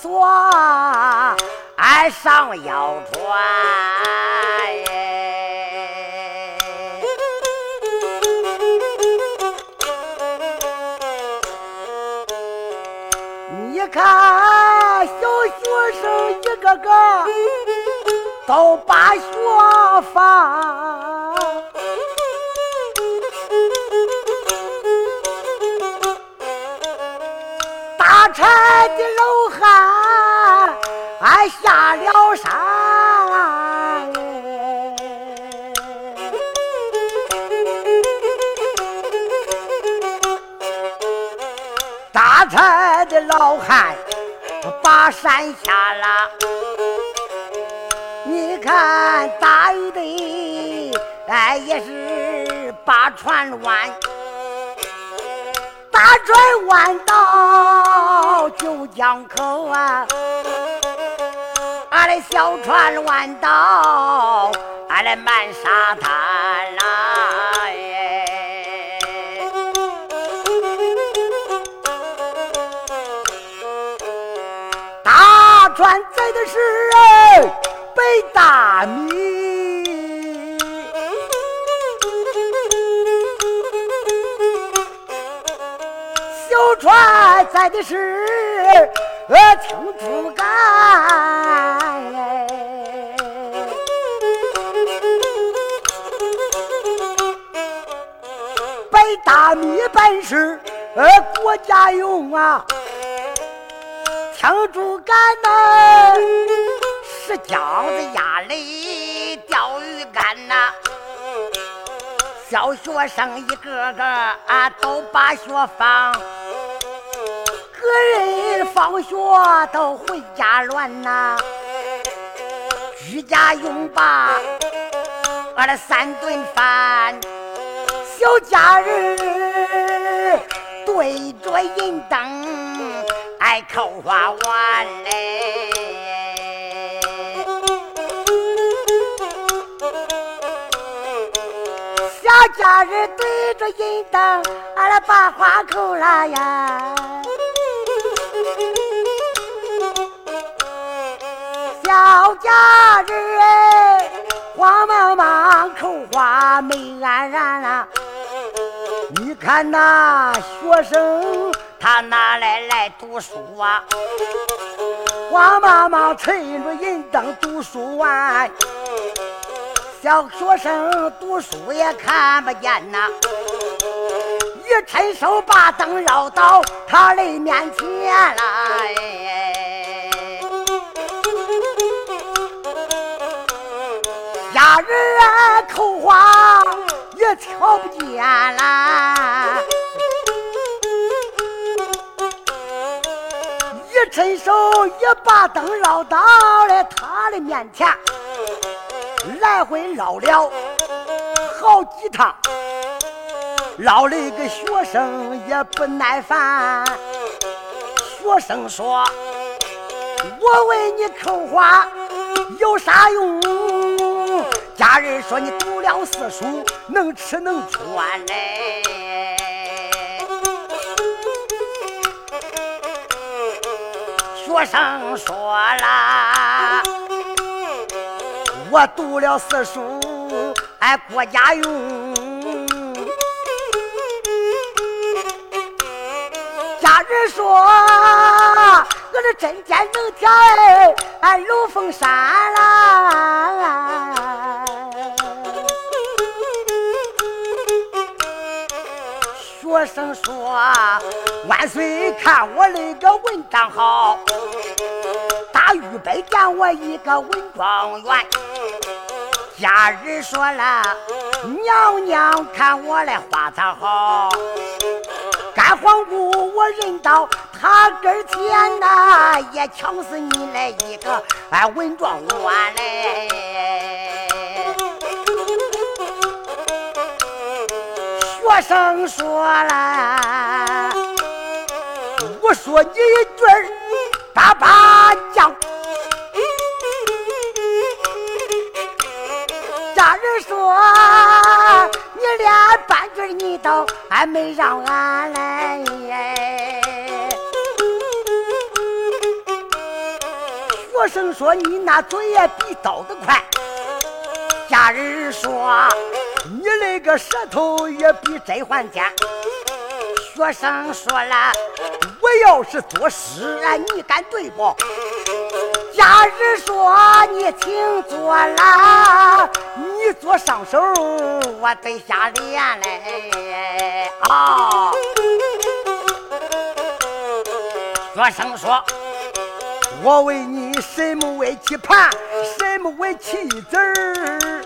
哆嗦，俺上腰穿。你看小学生一个个都把学房，柴的老汉俺下了山，打柴的老汉把山下了。你看大鱼的，哎，也是把船弯，大船弯到九江口啊，俺的小船弯到俺的满沙滩啦。哎大船载的是白大米，都传载的是青竹竿。白大米本是呃国家用啊，青竹竿呐是姜子鸭雷钓鱼竿呐。小学生一个个啊都把学放，人放学都回家乱呐。居家用吧，俺的三顿饭。小家人对着银灯，爱扣花碗嘞。小家人对着银灯，俺来把花扣了呀。家人哎，慌忙忙扣花没安然啊。你看那学生他哪来来读书啊？慌忙忙趁着银灯读书完，小学生读书也看不见呐。一伸手把灯绕到他的面前来，家人啊扣花也瞧不见啦。一伸手一把灯绕到了他的面前，来回绕了好几趟，绕了一个学生也不耐烦。学生说：“我为你扣花有啥用？”家人说：“你读了四书，能吃能穿嘞。”学生说了：“我读了四书，哎，国家用。”家人说：“我这针尖能挑哎，俺龙凤山啦。”学生说：“万岁，看我那个文章好，大预备见我一个文状元。”家人说了：“娘娘看我的花草好，干黄姑我认到他跟前呐，也瞧死你来一个哎文状元嘞。”学生说了，我说你一句儿叭叭讲。家人说你连半句儿你都还没让俺来。学生说你那嘴也比刀子快，家人说你那个舌头也比甄嬛尖。学生说了，我要是作诗，你敢对不？家人说你请坐了，你坐上手，我对下脸嘞。啊！学生说，我问你，什么为棋盘，什么为棋子儿？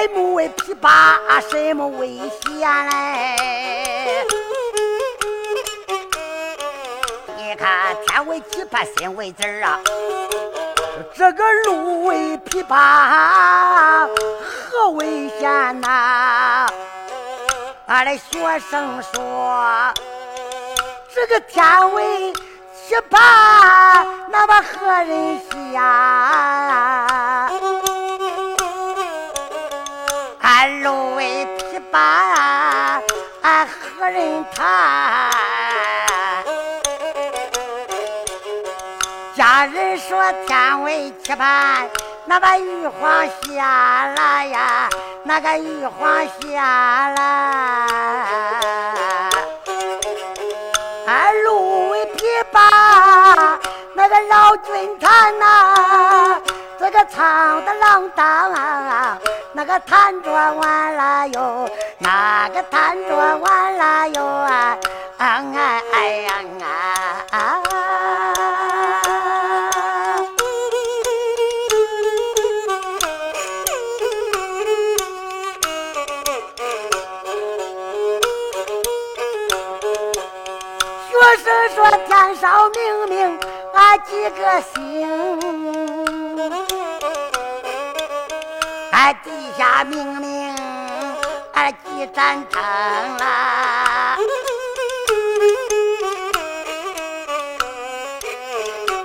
什么为琵琶，什么为弦嘞？你看天为琵琶，心为子儿啊。这个路为琵琶，何为弦呐？俺的学生说，这个天为琵琶，那么何人弦？他？家人说天为棋盘，那个玉皇下了呀，那个玉皇下了。路为琵琶，那个老君坛呐，这个唱的浪荡。那个弹着完了哟，那个弹着完了哟啊！哎哎呀啊！学生说天上明明俺几个星。俺地下明明俺几盏灯啦，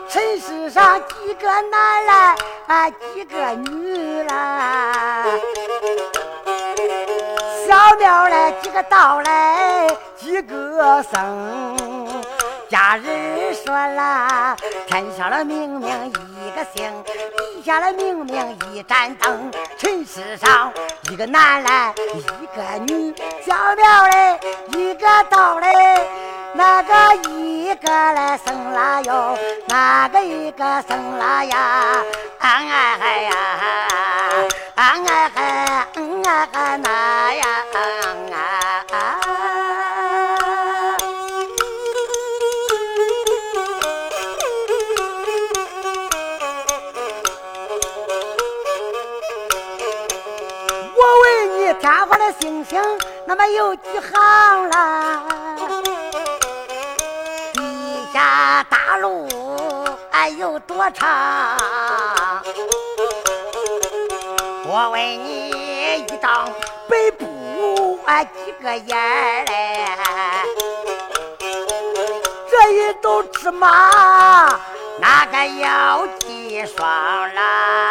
尘世上几个男来，俺几个女啦，小庙来几个道来几个僧。家人说了，天上的明明一个星，地下的明明一盏灯。尘世上一个男来一个女，小庙嘞一个道嘞，那个一个来生了哟，那个一个生了呀，哎嗨呀，那么有几行啦？地下大路哎有多长？我问你，一张白布啊几个眼嘞？这一斗芝麻哪个要几双啦？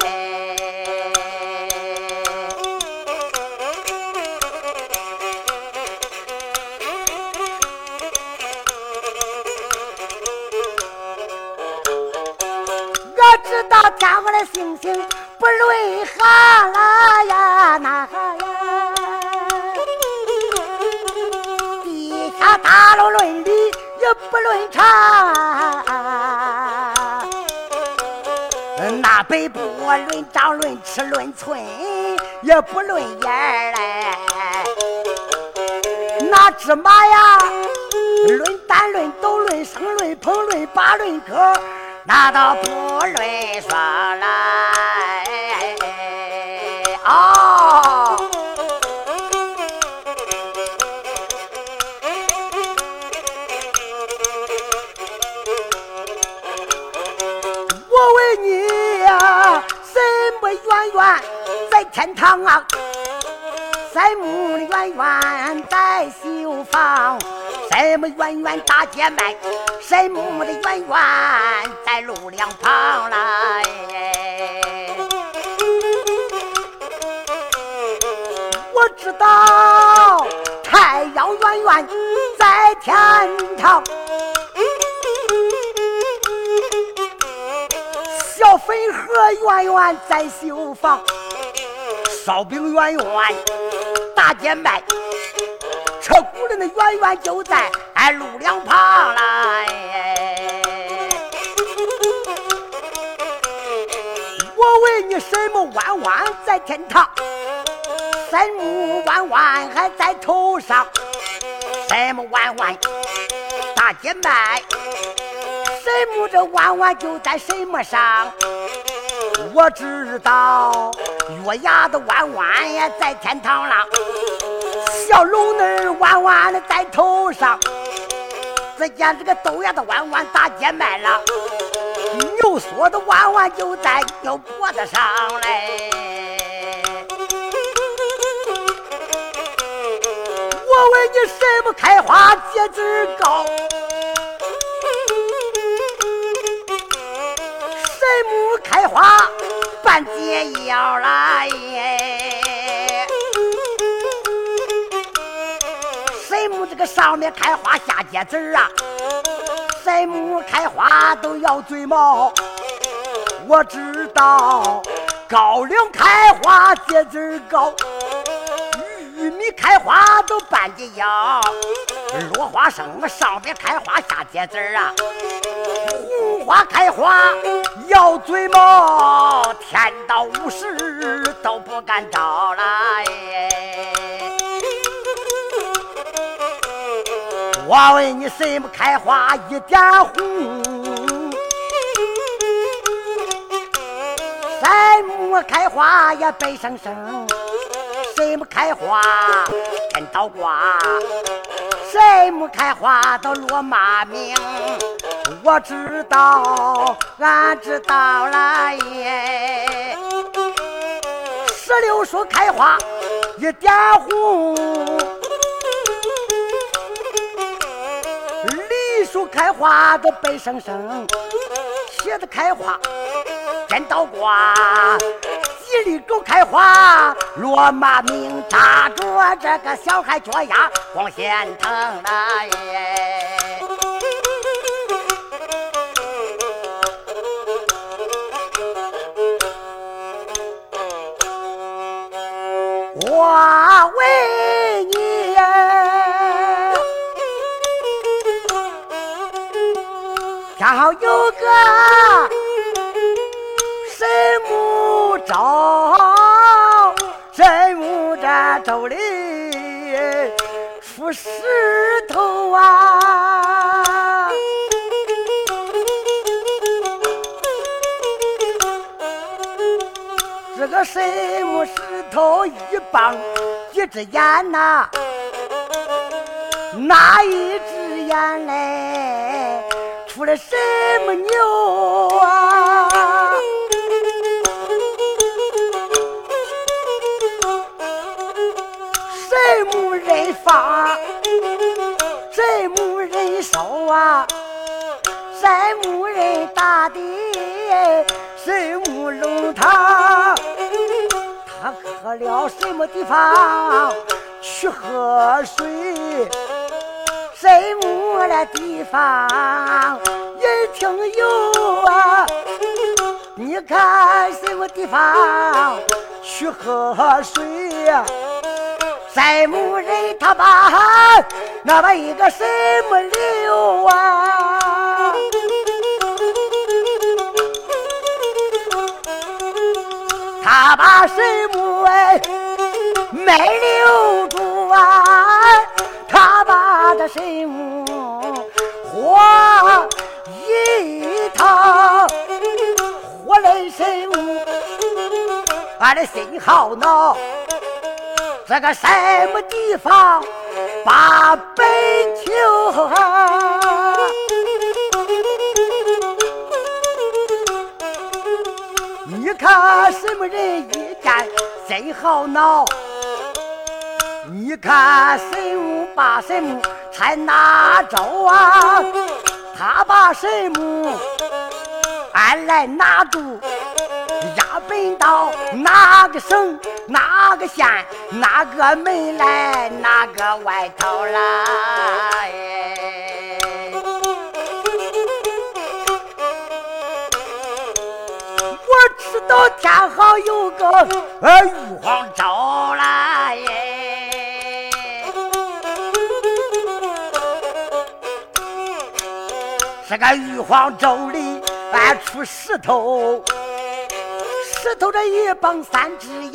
知道天上的星星不论行了呀，那呀？地下大路论理也不论长，那北部论长论尺论寸也不论眼儿嘞。那芝麻呀，论担论斗论生论捧论把论颗。那倒不论双来哦，我问你呀，什么圆圆在天堂啊？什么圆圆在绣房？什么圆圆大姐卖，什么的圆圆在路两旁来。我知道，太阳圆圆在天堂，小粉盒圆圆在绣房，烧饼圆圆大姐卖。车轱辘的圆圆就在路两旁来。我问你，什么弯弯在天堂？什么弯弯还在头上？什么弯弯大街卖？什么这弯弯就在什么上？我知道月牙的弯弯也在天堂了，小龙儿弯弯的在头上，只见这个豆芽的弯弯大街卖了，牛锁的弯弯就在牛脖子上嘞。我问你，什么开花结子高？什么开花半截腰来，这个上面开花下结籽啊？什么开花都要嘴毛？我知道高粱开花结籽高，玉米开花都半截腰，落花生上边开花下结籽啊。红花开花摇嘴毛，天道无时都不敢招来。我问你，什么开花一点红？什么开花呀白生生？什么开花跟倒挂？什么开花都落骂名？我知道，俺知道了耶。石榴树开花一点红，开花的白生生，茄子开花真倒挂，吉利狗开花落马名，扎着这个小孩脚丫光显疼了耶。神木招，神木这州里出石头啊，这个神木石头一。棒一只眼呐，哪一只眼嘞？什么牛啊？什么人放？什么人收啊？什么人打的？什么龙堂？他喝了什么地方去喝水？什么的地方人挺有啊？你看什么地方去喝水？什么人他把那把一个什么留啊？他把什么哎没留住？什么活一趟，活来什么？俺的心好恼，这个什么地方把本求？你看什么人一见真好恼？你看神武把什么才拿着啊？他把神木俺来拿住，压本到哪个省哪个县哪个门来哪个外头来？我知道天上有个玉皇州了这个玉皇州里搬出石头。石头这一蹦三只眼，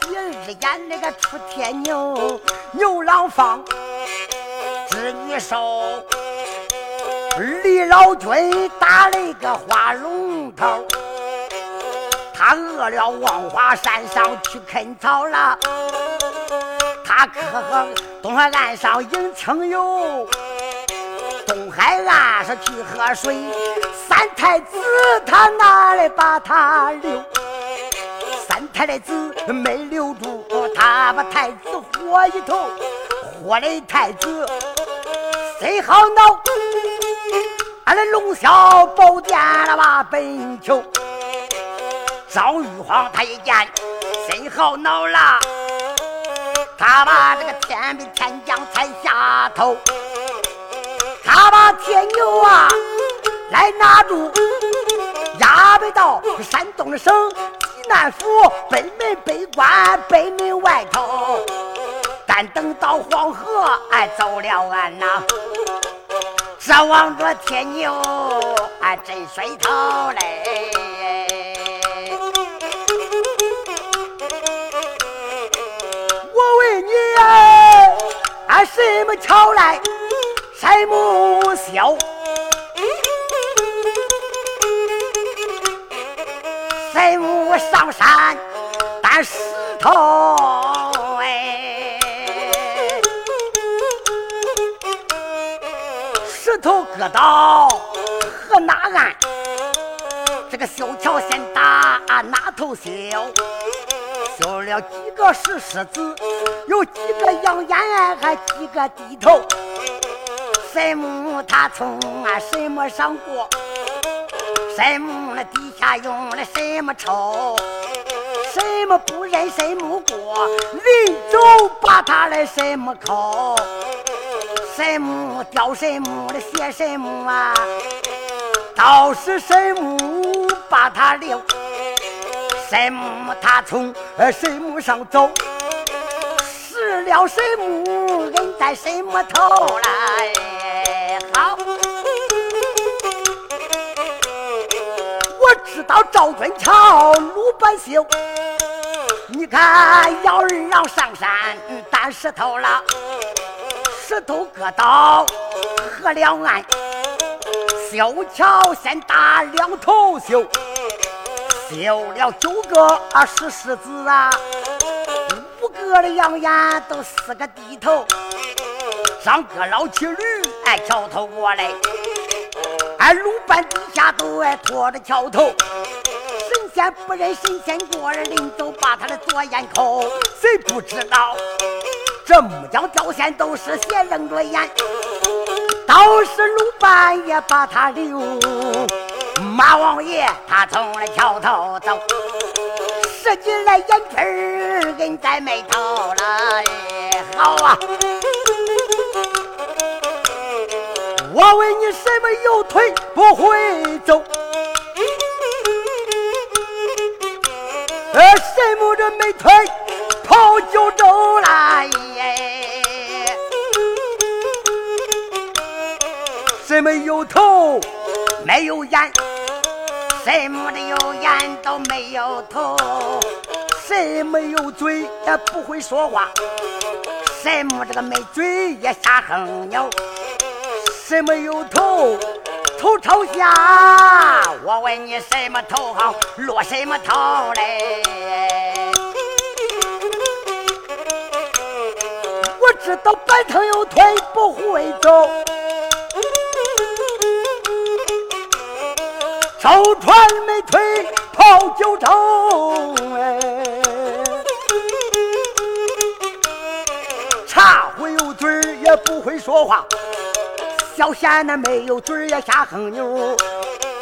第二只眼那个出天牛，牛郎放，织女手，李老君打了一个花龙头，他饿了往花山上去啃草了，他可东海岸上迎清游，东海岸上去喝水，三太子他哪里把他留？三太子没留住，他把太子活一头，活的太子谁好恼？俺的龙啸宝殿了吧本求，赵玉皇他一见谁好恼了，他把这个天兵天将才下头，他把铁牛啊来拿住，押回到山东的省。南府北门北关北门外头，但等到黄河俺走了俺呐，指望着铁牛俺真水头嘞。我问你呀，俺什么桥来，什么笑？谁我上山担石头哎，石头搁到河那岸，这个修桥先打哪头修？修了几个石狮子，有几个养眼，还几个低头。什么他从俺什么上过？什么那底下用了什么抽？什么不认什么过？临走把他的什么扣？什么掉什么的写什么啊？倒是什么把他留？什么他从什么上走？失了什么人在什么头来？好。我知道赵尊桥鲁班修，你看姚二郎上山担石头了，石头搁到河两岸，修桥先打两头修，修了九个啊石狮子啊，五个的羊眼都四个低头，上个老骑驴桥头过来。俺鲁班底下都爱拖着桥头，神仙不认神仙过，临走把他的左眼抠。谁不知道这木匠雕线都是斜楞着眼，倒是鲁班也把他留。马王爷他从那桥头走，使劲来眼皮儿跟在眉头了，好啊。我问你，什么有腿不会走？呃，什么这没腿跑就走来？什么有头没有眼？什么的有眼都没有头？什么有嘴也不会说话？什么这个没嘴也瞎哼牛？什么有头？头朝下。我问你，什么头好落什么头嘞？我知道板凳有腿不会走，舟船没腿跑九州哎，茶壶有嘴也不会说话。小贤那没有嘴也瞎哼牛，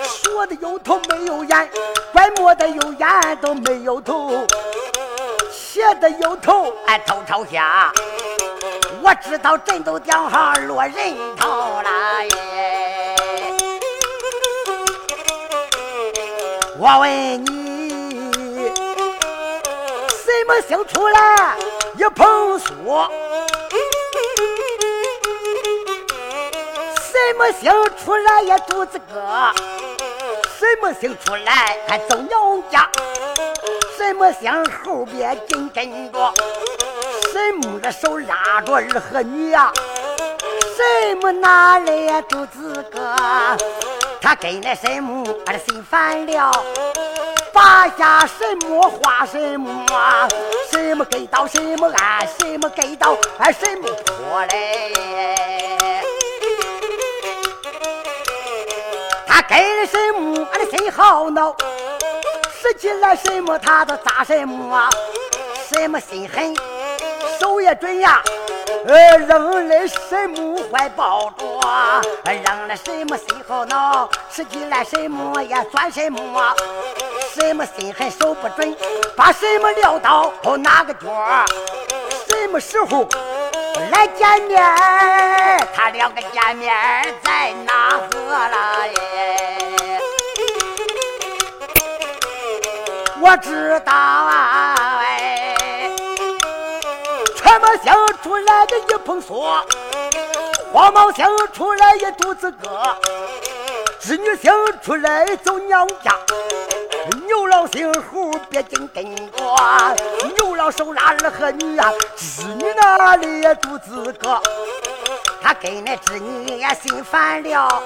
说的有头没有眼，怪莫的有眼都没有头，写的有头哎头朝下，我知道真都讲行落人头了耶。我问你。什么星出来一捧书？什么星出来也肚子饿？什么星出来还走娘家？什么星后边紧跟着？什么的手拉着儿和女呀？什么哪来肚子饿？他跟那什么把他心烦了？拔下什么画什么？什么给到什么按什么给到按什么破嘞？他给了什么？俺的心好恼。使起来什么他都砸什么？什么心狠，手也准呀。呃，扔了什么怀抱着？扔了什么心好恼？使起来什么也钻什么？什么心狠手不准？把什么撂到哪个角？什么时候来见面？他两个见面在哪河了耶？我知道啊，哎，全毛香出来的一捧锁，黄毛香出来一肚子歌，织女星出来走娘家。牛郎姓胡，别紧跟着。牛郎手拉儿和女啊，织女那里肚子饿，他跟那织女也心烦了。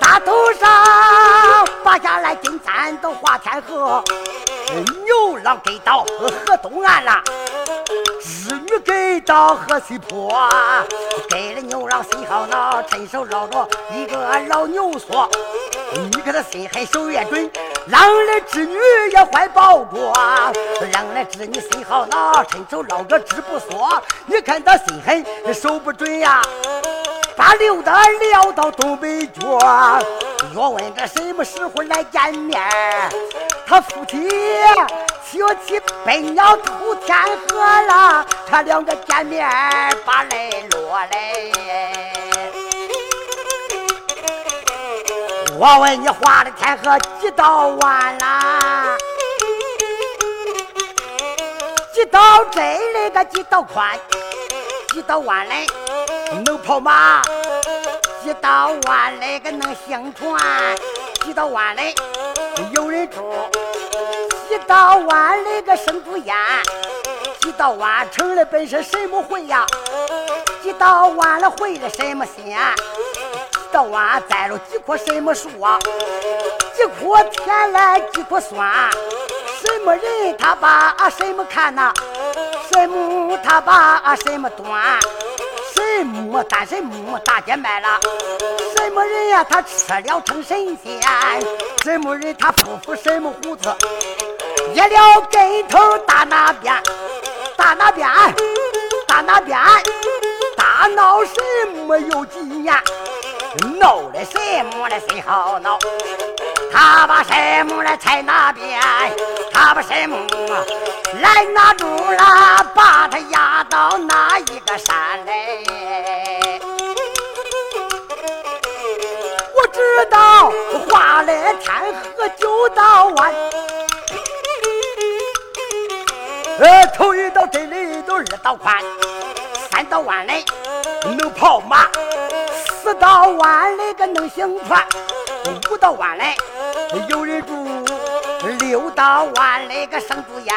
大头上拔下来金簪都化天河，牛郎给到河东岸啦，织女给到河西坡，给了牛郎心好恼，伸手捞着一个老牛锁。你看他心狠手也准，让来织女也怀抱过，让来织女心好恼，伸手捞个织布梭。你看他心狠手不准呀，把刘德撂到东北角。若问这什么时候来见面，他夫妻学起飞鸟吐天河了，他两个见面把泪落嘞。我问你，画的天河几道弯啦？几道窄嘞？个几道宽？几道弯嘞？能跑马？几道弯嘞？个能行船？几道弯嘞？有人住？几道弯嘞？个生猪烟？几道弯成了本是什么会呀？几道弯了会了什么仙？道湾栽了几棵什么树啊？几棵甜来几棵酸？什么人他把什么看呐？什么他把什么端？什么担什么大街卖了？什么人呀？他吃了成神仙？什么人他不服什么胡子？一了跟头打那边？打那边？打那边？大闹什么有几年？闹的什么的谁好闹？他把什么来踩那边？他不什么来拿住了？把他压到哪一个山来？我知道画来天河九道弯，呃，头一道这里都二道宽，三道弯来能跑马。四道弯来个能行船，五道弯来有人住，六道弯来个生猪烟，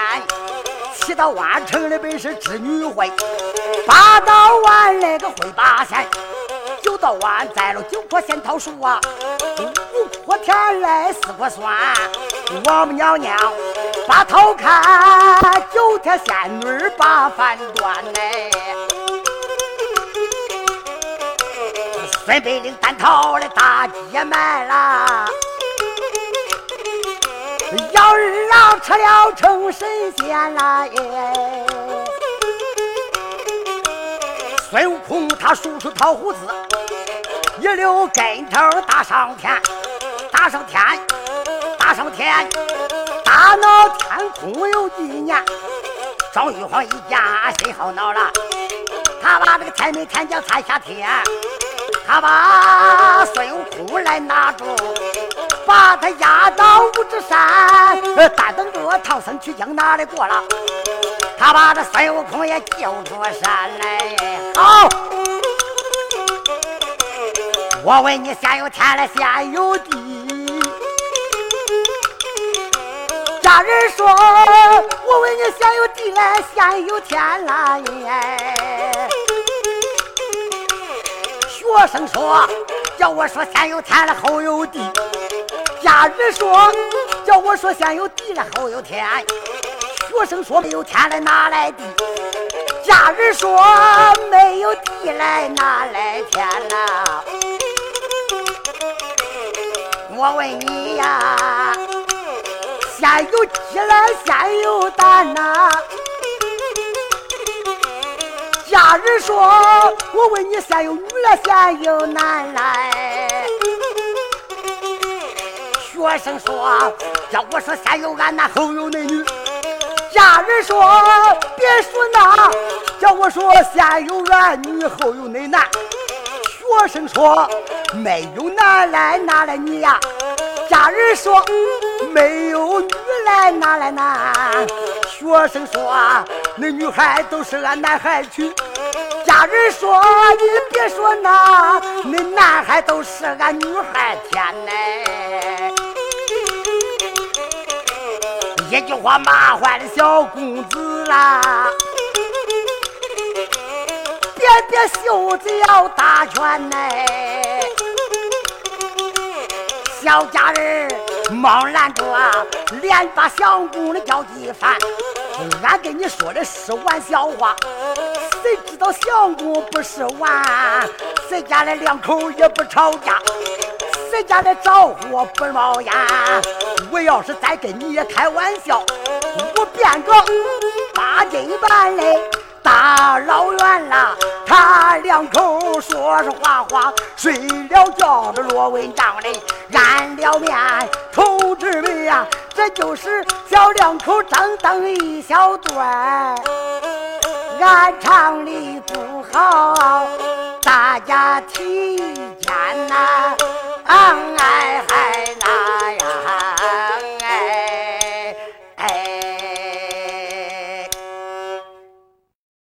七道弯成了本是织女会，八道弯来个会八仙，九道弯栽了九棵仙桃树啊，五棵甜来四棵酸，王母娘娘把头看，九天仙女把饭端嘞。孙百灵单逃的大街卖了，杨二郎吃了成神仙了！孙悟空他梳出桃胡子，一溜跟头打上天，打上天，打上天，大闹天空有几年？张玉皇一家心好恼了，他把这个天门天将踩下天。他把孙悟空来拿住，把他押到五指山，但等着我唐僧取经哪里过了？他把这孙悟空也救出山来。好，我问你，先有天来，先有地。家人说，我问你，先有地来，先有天来。学生说，叫我说先有天了，后有地。家人说，叫我说先有地来，后有天。学生说没有天来，哪来地？家人说没有地来，哪来天呐？我问你呀，先有鸡来，先有蛋呐？家人说，我问你，先有女来，先有男来？学生说，叫我说先有俺那后有那女。家人说别说那，叫我说先有俺女后有恁男。学生说没有男来哪来女呀？家人说没有女来哪来男？学生说那女孩都是俺男孩娶。家人说你别说那，那男孩都是俺女孩添嘞。一句话骂坏了小公子啦！别别袖子要打拳呐！小家人忙拦住啊，连把相公的叫一番。俺跟你说的是玩笑话，谁知道相公不是玩？谁家的两口也不吵架。谁家的着火不冒烟？我要是再跟你开玩笑，我变个八斤半嘞。大老远啦，他两口说说话话，睡了觉的落文章嘞，染了面，同志们呀，这就是小两口等等一小段。俺唱的不好，大家提意见呐，哎嗨呀。